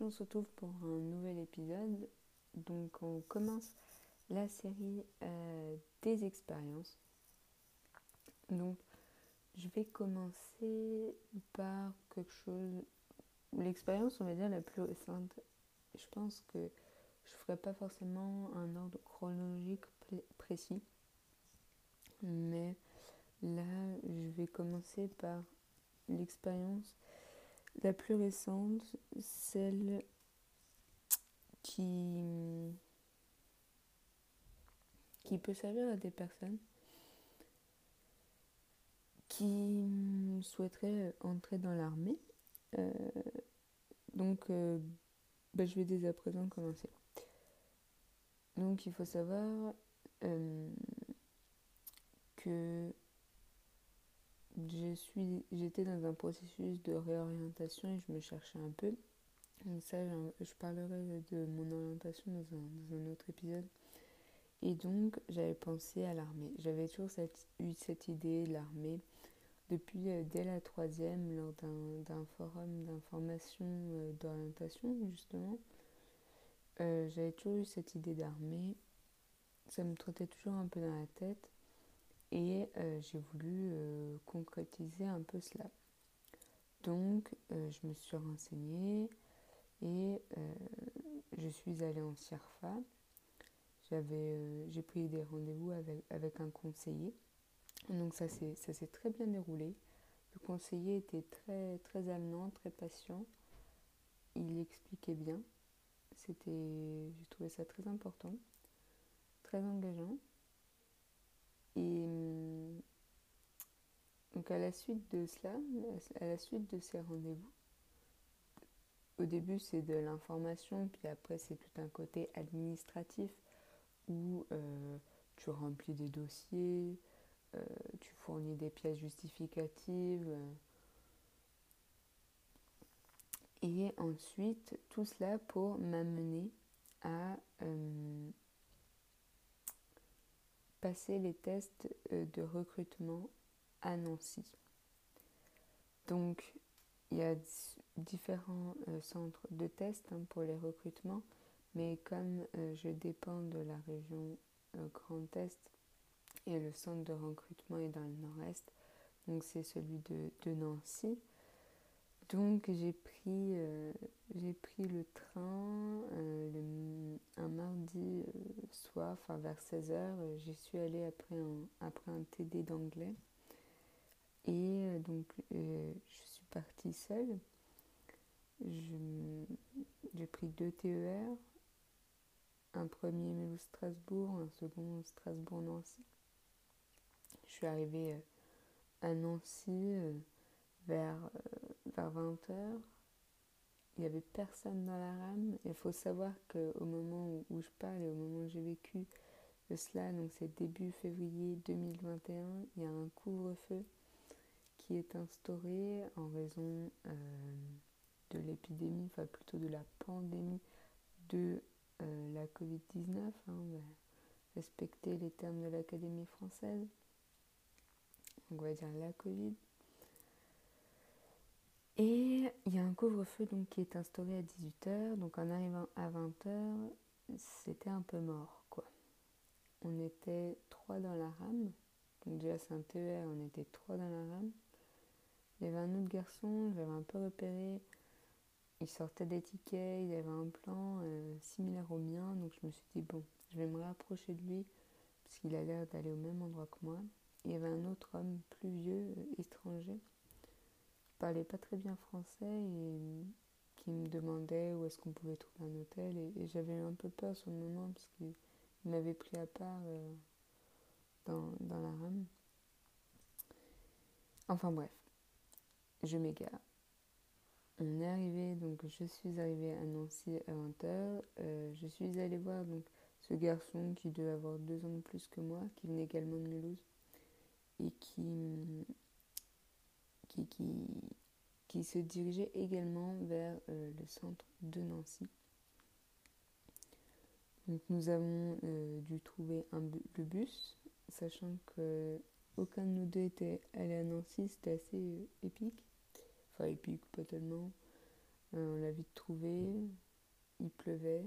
on se retrouve pour un nouvel épisode. Donc on commence la série euh, des expériences. Donc je vais commencer par quelque chose, l'expérience on va dire la plus récente. Je pense que je ne ferai pas forcément un ordre chronologique précis. Mais là je vais commencer par l'expérience la plus récente, celle qui, peut servir à des personnes qui souhaiteraient entrer dans l'armée. Euh, donc, euh, bah, je vais dès à présent commencer. Donc, il faut savoir euh, que j'étais dans un processus de réorientation et je me cherchais un peu. Donc ça, je parlerai de mon orientation dans un, autre épisode. Et donc, j'avais pensé à l'armée. J'avais toujours eu cette idée, l'armée, depuis euh, dès la troisième, lors d'un forum d'information euh, d'orientation, justement. Euh, j'avais toujours eu cette idée d'armée. Ça me trottait toujours un peu dans la tête. Et euh, j'ai voulu euh, concrétiser un peu cela. Donc, euh, je me suis renseignée et je suis allée en CIRFA. j'ai pris des rendez-vous avec, avec un conseiller. Donc, ça s'est très bien déroulé. Le conseiller était très, très avenant, très patient. Il expliquait bien. C'était, j'ai trouvé ça très important, très engageant. Et hum, donc à la suite de cela, à la suite de ces rendez-vous, au début c'est de l'information, puis après c'est tout un côté administratif où euh, tu remplis des dossiers, euh, tu fournis des pièces justificatives. Euh. et ensuite, tout cela pour m'amener à passer les tests euh, de recrutement à Nancy. Donc, il y a différents euh, centres de tests hein, pour les recrutements, mais comme euh, je dépends de la région Grand Est et le centre de recrutement est dans le Nord-Est, donc c'est celui de Nancy. Donc j'ai pris, euh, j'ai pris le train euh, un mardi euh, soir, enfin vers 16h. J'y suis allée après un, après un TD d'anglais. Et donc je suis partie seule. J'ai pris deux TER. Un premier Mulhouse-Strasbourg, un second Strasbourg-Nancy. Je suis arrivée à Nancy vers vers 20h, il n'y avait personne dans la rame. Il faut savoir qu'au moment où je parle et au moment où j'ai vécu cela, donc c'est début février 2021, il y a un couvre-feu qui est instauré en raison euh, de l'épidémie, enfin plutôt de la pandémie de euh, la Covid-19. Hein, respecter les termes de l'Académie française. on va dire la Covid. Et il y a un couvre-feu donc qui est instauré à 18h. Donc en arrivant à 20h, c'était un peu mort quoi. On était trois dans la rame. Donc déjà c'est un TER, on était trois dans la rame. Il y avait un autre garçon, j'avais un peu repéré. Il sortait des tickets, il avait un plan euh, similaire au mien. Donc je me suis dit bon, je vais me rapprocher de lui parce qu'il a l'air d'aller au même endroit que moi. Il y avait un autre homme plus vieux, euh, étranger parlait pas très bien français et qui me demandait où est-ce qu'on pouvait trouver un hôtel. Et, j'avais eu un peu peur sur le moment parce qu'il m'avait pris à part euh, dans, dans, la rame. Enfin bref, je m'égare. On est arrivé, donc je suis arrivée à Nancy à 20h. Euh, je suis allée voir donc ce garçon qui devait avoir deux ans de plus que moi, qui venait également de Mulhouse et qui qui, qui, se dirigeait également vers euh, le centre de Nancy. Donc nous avons euh, dû trouver un le bus, sachant que aucun de nous deux était allé à Nancy, c'était assez euh, épique. Enfin épique, pas tellement. on l'a vite trouvé. Il pleuvait.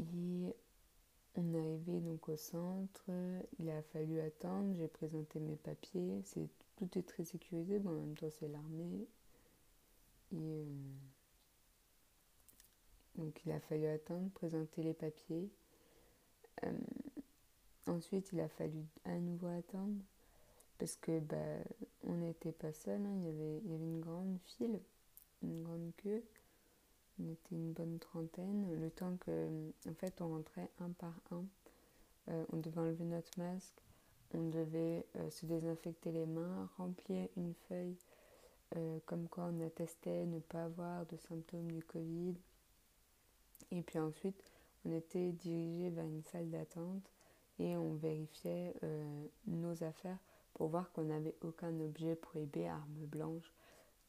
Et on est arrivé donc au centre. Il a fallu attendre. J'ai présenté mes papiers. C'est tout est très sécurisé. Bon, en même temps, c'est l'armée. Et donc il a fallu attendre, présenter les papiers. Euh, ensuite, il a fallu à nouveau attendre parce que bah, on n'était pas seul. Hein. Il, y avait, il y avait une grande file, une grande queue. On était une bonne trentaine. Le temps que, en fait, on rentrait un par un. Euh, on devait enlever notre masque. On devait euh, se désinfecter les mains, remplir une feuille comme quoi on attestait ne pas avoir de symptômes du Covid. Et puis ensuite, on était dirigé vers une salle d'attente et on vérifiait euh, nos affaires pour voir qu'on n'avait aucun objet prohibé, armes blanches,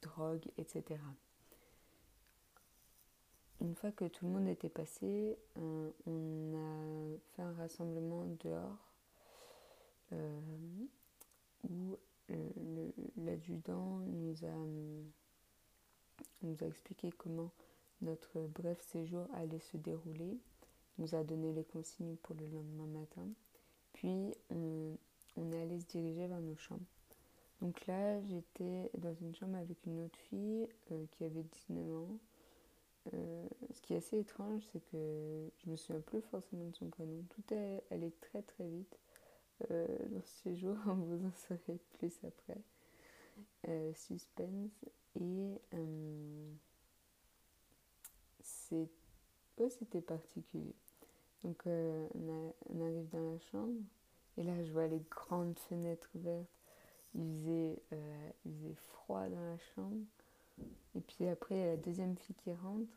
drogue, etc. Une fois que tout le monde était passé, euh, on a fait un rassemblement dehors euh, où l'adjudant nous a, nous a expliqué comment notre bref séjour allait se dérouler. Nous a donné les consignes pour le lendemain matin. Puis on, on est allé se diriger vers nos chambres. Donc là, j'étais dans une chambre avec une autre fille euh, qui avait 19 ans. Euh, ce qui est assez étrange, c'est que je me souviens plus forcément de son prénom. Tout est allé très très vite euh, dans ce séjour. Vous en saurez plus après. suspense. Et c'était particulier. Donc euh, on, arrive dans la chambre et là je vois les grandes fenêtres ouvertes. Il faisait, euh, il faisait froid dans la chambre. Et puis après il y a la deuxième fille qui rentre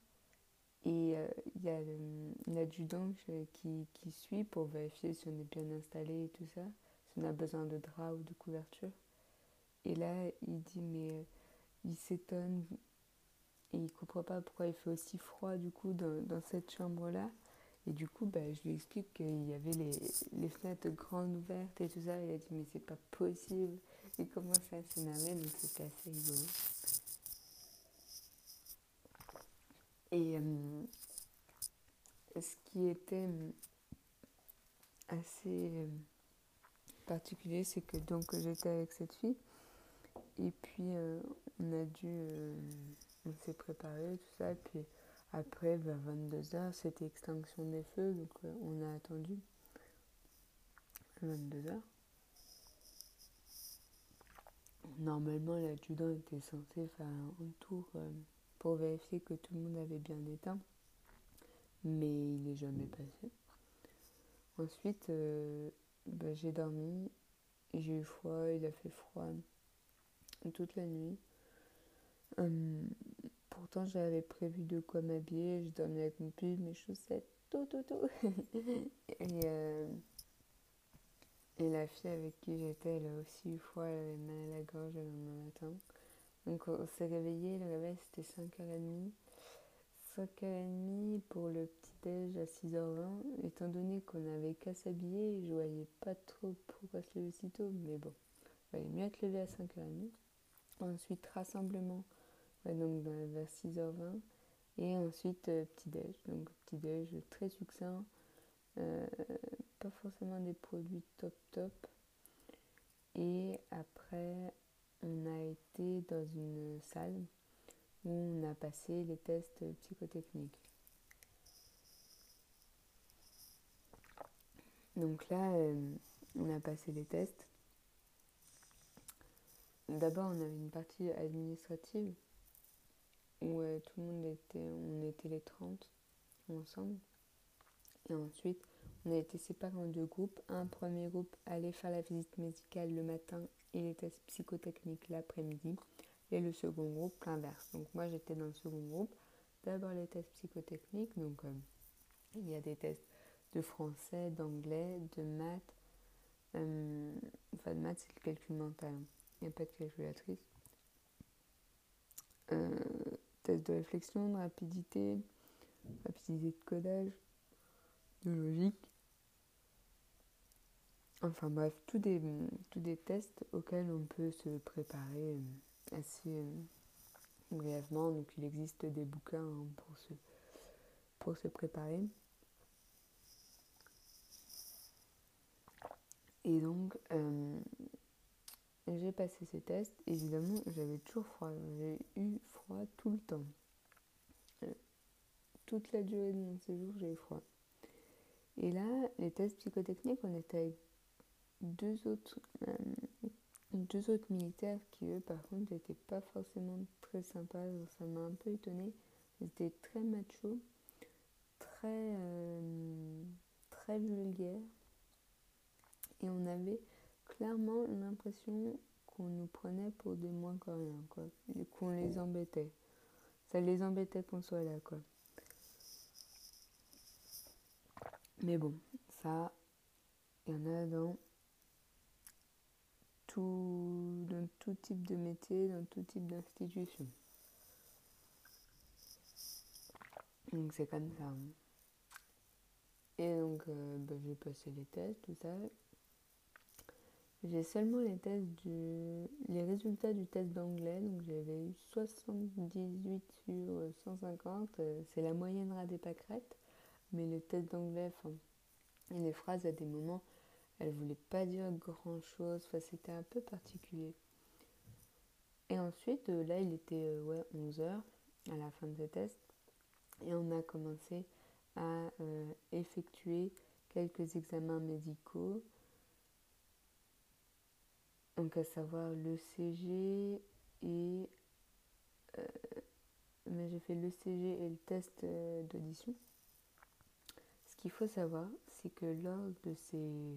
et euh, il y a l'adjudant qui, qui suit pour vérifier si on est bien installé et tout ça, si on a besoin de drap ou de couverture. Et là il dit mais il s'étonne et il comprend pas pourquoi il fait aussi froid du coup dans, dans cette chambre là et du coup bah, je lui explique qu'il y avait les, les, fenêtres grandes ouvertes et tout ça. Et il a dit mais c'est pas possible. Il commence à s'énerver donc c'était assez rigolo et euh, ce qui était euh, assez euh, particulier c'est que donc j'étais avec cette fille et puis on a dû on s'est préparé, tout ça. Et puis après, vers 22h, c'était extinction des feux, donc on a attendu 22h. Normalement, l'adjudant était censé faire un tour pour vérifier que tout le monde avait bien éteint, mais il n'est jamais passé. Ensuite, euh, bah, j'ai dormi, j'ai eu froid, il a fait froid toute la nuit. Hum, pourtant, j'avais prévu de quoi m'habiller. Je dormais avec mon pull, mes chaussettes, tout, tout, tout. et, euh, et la fille avec qui j'étais, elle a aussi eu froid, elle avait mal à la gorge le lendemain matin. Donc, on s'est réveillé. Le réveil, c'était 5h30. 5h30 pour le petit-déj à 6h20. Étant donné qu'on avait qu'à s'habiller, je voyais pas trop pourquoi se lever si tôt. Mais bon, il valait mieux être levé à 5h30. Ensuite, rassemblement donc vers 6h20. Et ensuite, euh, petit-déj. Donc, petit-déj très succinct. Euh, pas forcément des produits top top. Et après, on a été dans une salle où on a passé les tests psychotechniques. Donc là, euh, on a passé les tests. D'abord, on avait une partie administrative où tout le monde était, on était les 30 ensemble. Et ensuite, on a été séparés en deux groupes. Un premier groupe allait faire la visite médicale le matin et les tests psychotechniques l'après-midi. Et le second groupe, l'inverse. Donc moi, j'étais dans le second groupe. D'abord les tests psychotechniques. Donc euh, il y a des tests de français, d'anglais, de maths. Euh, enfin, de maths, c'est le calcul mental. Il n'y a pas de calculatrice. Euh, test de réflexion, de rapidité, rapidité de codage, de logique. Enfin bref, tous des, tous des tests auxquels on peut se préparer euh, assez, euh, brièvement. Donc il existe des bouquins hein, pour, se, pour se préparer. Et donc, euh, j'ai passé ces tests. Évidemment, j'avais toujours froid. J'ai eu froid tout le temps. Toute la durée de mon séjour, j'ai eu froid. Et là, les tests psychotechniques, on était avec deux autres, euh, deux autres militaires qui, eux, par contre, n'étaient pas forcément très sympas. ça m'a un peu étonnée. Ils étaient très macho, très, très vulgaires et on avait clairement l'impression qu'on nous prenait pour des moins rien, quoi, et qu'on les embêtait. Ça les embêtait qu'on soit là, quoi. Mais bon, ça, il y en a dans tout, dans tout type de métier, dans tout type d'institution. Donc c'est comme ça. Et donc euh, bah, j'ai passé les tests, tout ça. J'ai seulement les tests du... les résultats du test d'anglais, donc j'avais eu 78 sur 150, euh, c'est la moyenne rat des pâquerettes, mais le test d'anglais, enfin, les phrases à des moments, elles voulaient pas dire grand chose, enfin, c'était un peu particulier. Et ensuite, euh, là, il était euh, ouais, 11h à la fin de ce test, et on a commencé à effectuer quelques examens médicaux donc à savoir le CG et euh, mais j'ai fait le CG et le test euh, d'audition. Ce qu'il faut savoir, c'est que lors de ces,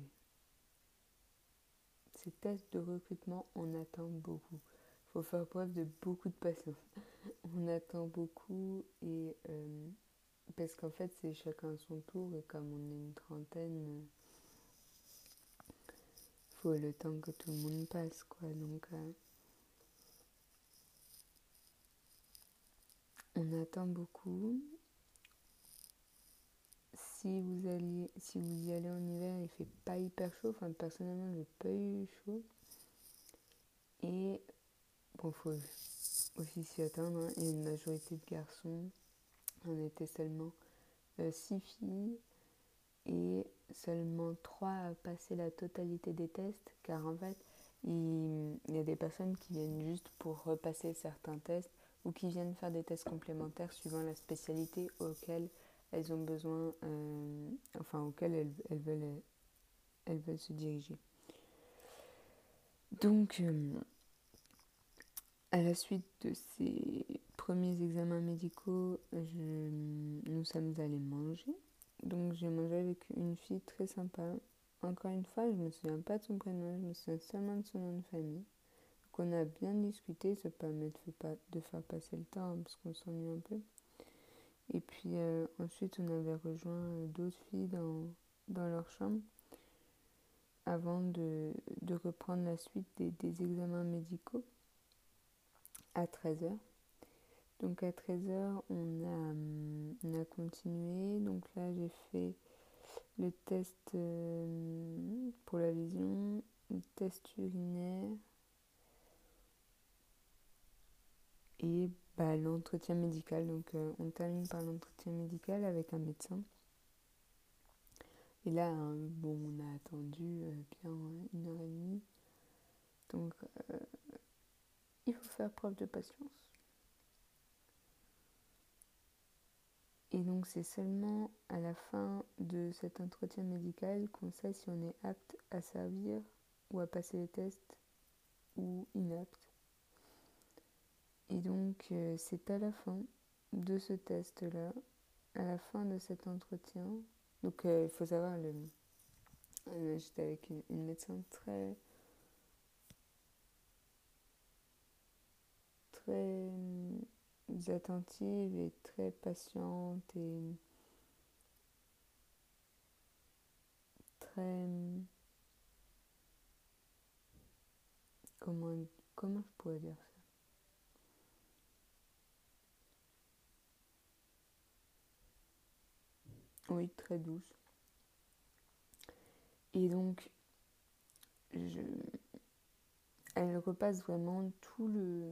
ces tests de recrutement, on attend beaucoup. Il faut faire preuve de beaucoup de patience. on attend beaucoup et euh, parce qu'en fait c'est chacun son tour et comme on est une trentaine le temps que tout le monde passe, quoi. Donc, euh, on attend beaucoup. Si vous, alliez, si vous y allez en hiver, il fait pas hyper chaud. Enfin, personnellement, j'ai pas eu chaud. Et bon, faut aussi s'y attendre. Hein. Il y a une majorité de garçons. On était seulement 6 euh, filles et seulement 3 à passer la totalité des tests, car en fait, il, y a des personnes qui viennent juste pour repasser certains tests ou qui viennent faire des tests complémentaires suivant la spécialité auquel elles ont besoin, euh, enfin auquel elles, veulent, se diriger. Donc, euh, à la suite de ces premiers examens médicaux, nous sommes allés manger. Donc j'ai mangé avec une fille très sympa. Encore une fois, je me souviens pas de son prénom, je me souviens seulement de son nom de famille. Donc on a bien discuté, ça permet de, de faire passer le temps hein, parce qu'on s'ennuie un peu. Et puis euh, ensuite on avait rejoint euh, d'autres filles dans, dans leur chambre avant de, de reprendre la suite des, des examens médicaux à 13h. Donc à 13h, on a, on a continué. Donc là, j'ai fait le test euh, pour la vision, le test urinaire et bah, l'entretien médical. Donc euh, on termine par l'entretien médical avec un médecin. Et là, hein, bon, on a attendu euh, bien une heure et demie. Donc il faut faire preuve de patience. Et donc c'est seulement à la fin de cet entretien médical qu'on sait si on est apte à servir ou à passer les tests ou inapte. Et donc euh, c'est à la fin de ce test-là, à la fin de cet entretien. Donc euh, il faut savoir, le, euh, j'étais avec une médecin très très attentive et très patiente et très comment comment je pourrais dire ça? Oui très douce et donc elle repasse vraiment tout le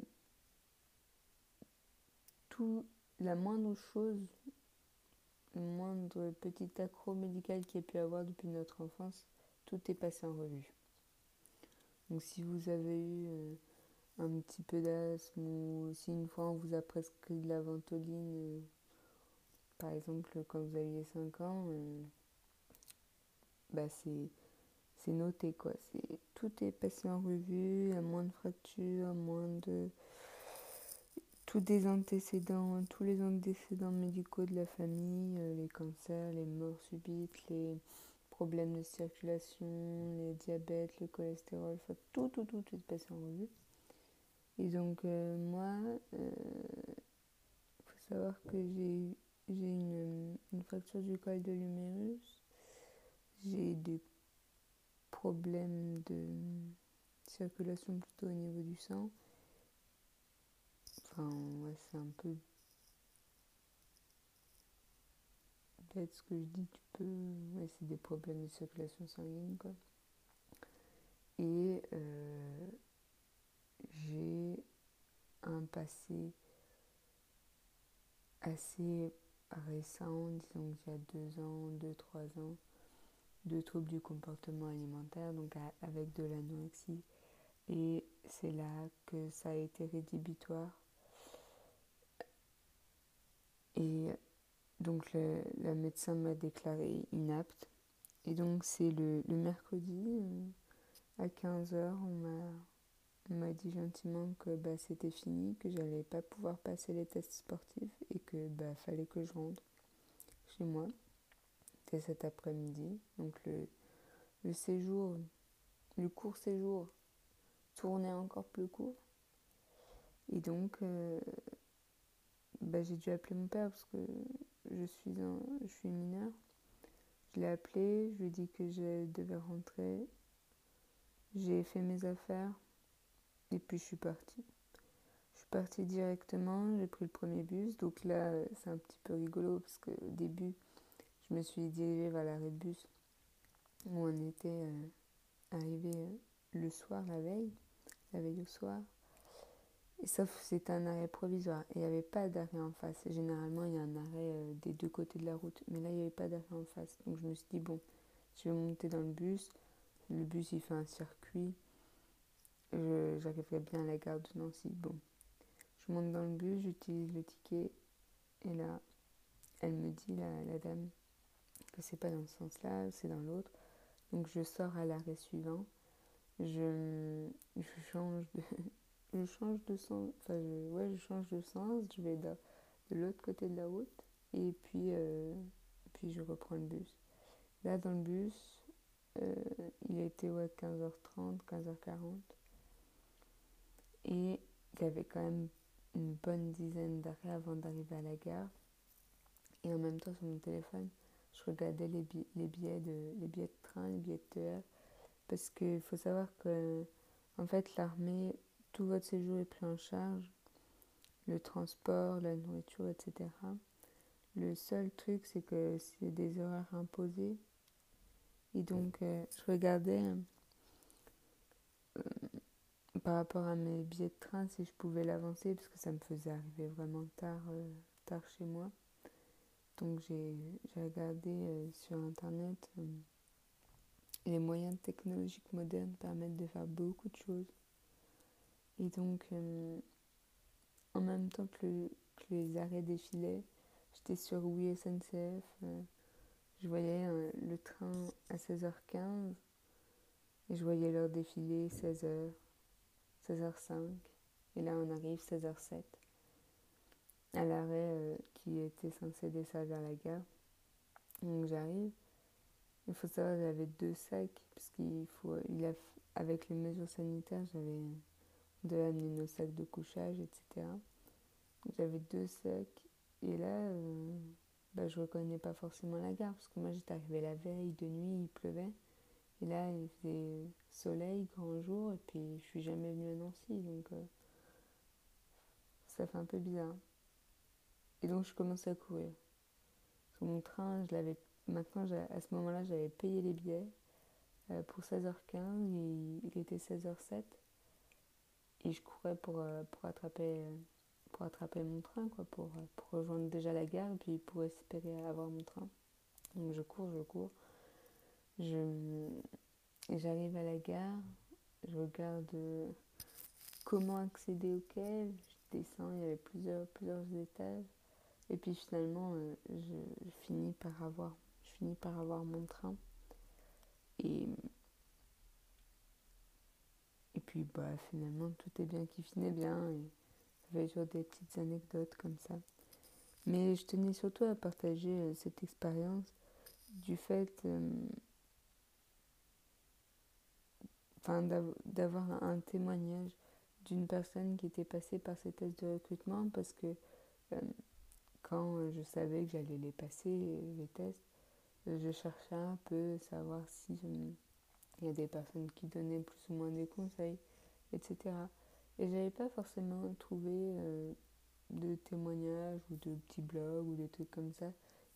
tout, la moindre chose, le moindre petit accro médical qu'il y ait pu avoir depuis notre enfance, tout est passé en revue. Donc si vous avez eu euh, un petit peu d'asthme ou si une fois on vous a prescrit de la ventoline, euh, par exemple quand vous aviez 5 ans, euh, bah c'est noté quoi. C'est tout est passé en revue, à moins de fractures, moins de tous des antécédents, tous les antécédents médicaux de la famille, euh, les cancers, les morts subites, les problèmes de circulation, les diabètes, le cholestérol, tout, tout, tout, tout est passé en revue. Et donc euh, moi, il faut savoir que j'ai une, une fracture du col de l'humérus, j'ai des problème de circulation plutôt au niveau du sang. Enfin, ouais, c'est un peu bête ce que je dis, tu peux. Ouais, c'est des problèmes de circulation sanguine, quoi. Et euh, j'ai un passé assez récent, disons qu'il y a deux ans, deux, trois ans, de troubles du comportement alimentaire, donc avec de l'anorexie. Et c'est là que ça a été rédhibitoire. Et donc le, médecin m'a déclaré inapte. Et donc c'est le, mercredi euh, à 15h, on m'a dit gentiment que bah, c'était fini, que j'allais pas pouvoir passer les tests sportifs et que bah, fallait que je rentre chez moi cet après-midi. Donc le, le séjour, le court séjour tournait encore plus court. Et donc, euh, bah, j'ai dû appeler mon père parce que je suis, un, je suis mineur. Je l'ai appelé, je lui ai dit que je devais rentrer. J'ai fait mes affaires et puis je suis partie. Je suis partie directement, j'ai pris le premier bus. Donc là, c'est un petit peu rigolo parce qu'au début, je me suis dirigée vers l'arrêt de bus où on était euh, arrivé euh, le soir, la veille, la veille au soir. Et sauf que c'était un arrêt provisoire. Il n'y avait pas d'arrêt en face. généralement, il y a un arrêt euh, des deux côtés de la route. Mais là, il n'y avait pas d'arrêt en face. Donc je me suis dit, bon, je vais monter dans le bus. Le bus, il fait un circuit. J'arriverai bien à la gare de Nancy. Bon, je monte dans le bus, j'utilise le ticket. Et là, elle me dit, la, la dame, que c'est pas dans ce sens-là, c'est dans l'autre. Donc je sors à l'arrêt suivant, je, je change de je change de sens, enfin je, ouais, je change de sens, je vais de, de l'autre côté de la route et puis euh, puis je reprends le bus. Là dans le bus, euh, il était ouais 15h30, 15h40 et il y avait quand même une bonne dizaine d'arrêts avant d'arriver à la gare. Et en même temps sur mon téléphone, je regardais les, billets, de, les billets de train, les billets de TER, parce qu'il faut savoir que, en fait, l'armée, tout votre séjour est pris en charge, le transport, la nourriture, etc. Le seul truc, c'est que c'est des horaires imposés. Et donc, euh, je regardais euh, par rapport à mes billets de train si je pouvais l'avancer, parce que ça me faisait arriver vraiment tard, euh, tard chez moi. Donc j'ai regardé euh, sur internet euh, les moyens technologiques modernes permettent de faire beaucoup de choses. Et donc en même temps que, les arrêts défilaient, j'étais sur Oui SNCF, je voyais le train à 16h15 et je voyais l'heure défiler 16h, 16h05 et là on arrive 16h07 à l'arrêt euh, qui était censé desservir la gare. Donc j'arrive. Il faut savoir j'avais deux sacs, parce faut, avec les mesures sanitaires, j'avais de amener nos sacs de couchage, etc. J'avais deux sacs, et là, euh, bah, je reconnais pas forcément la gare, parce que moi j'étais arrivée la veille, de nuit, il pleuvait. Et là, il faisait soleil, grand jour, et puis je suis jamais venue à Nancy, donc euh, ça fait un peu bizarre. Et donc je commençais à courir. Mon train, je l'avais maintenant à ce moment-là, j'avais payé les billets euh, pour 16h15 et il était 16h07 et je courais pour, euh, pour attraper pour mon train, quoi, pour, pour rejoindre déjà la gare, puis pour espérer avoir mon train. Donc je cours, je cours. Je, j'arrive à la gare, je regarde comment accéder au quai, je descends, il y avait plusieurs, plusieurs étages. Et puis finalement, je, finis par avoir, je finis par avoir mon train. Et, et puis bah, finalement, tout est bien qui finit bien. Et ça fait toujours des petites anecdotes comme ça. Mais je tenais surtout à partager euh, cette expérience du fait euh, enfin, d'avoir un témoignage d'une personne qui était passée par ces tests de recrutement parce que euh, quand je savais que j'allais les passer, les tests, je cherchais un peu savoir si il y a des personnes qui donnaient plus ou moins des conseils, etc. Et j'avais pas forcément trouvé euh, de témoignages ou de petits blogs ou des trucs comme ça.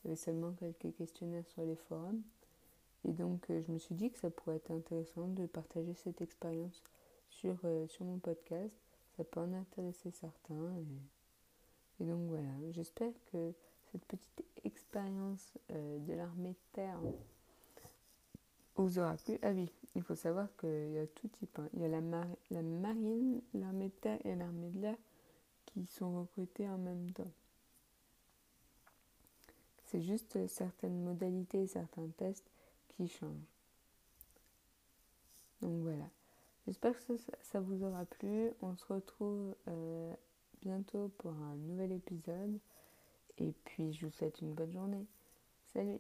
Il y avait seulement quelques questionnaires sur les forums. Et donc euh, je me suis dit que ça pourrait être intéressant de partager cette expérience sur, euh, sur mon podcast. Ça peut en intéresser certains. Et, donc voilà, j'espère que cette petite expérience de l'armée de terre vous aura plu. Ah oui, il faut savoir qu'il y a tout type. Hein. Il y a la, la marine, l'armée de terre et l'armée de l'air qui sont recrutés en même temps. C'est juste certaines modalités certains tests qui changent. Donc voilà. J'espère que ça, vous aura plu. On se retrouve euh, bientôt pour un nouvel épisode. Et puis je vous souhaite une bonne journée. Salut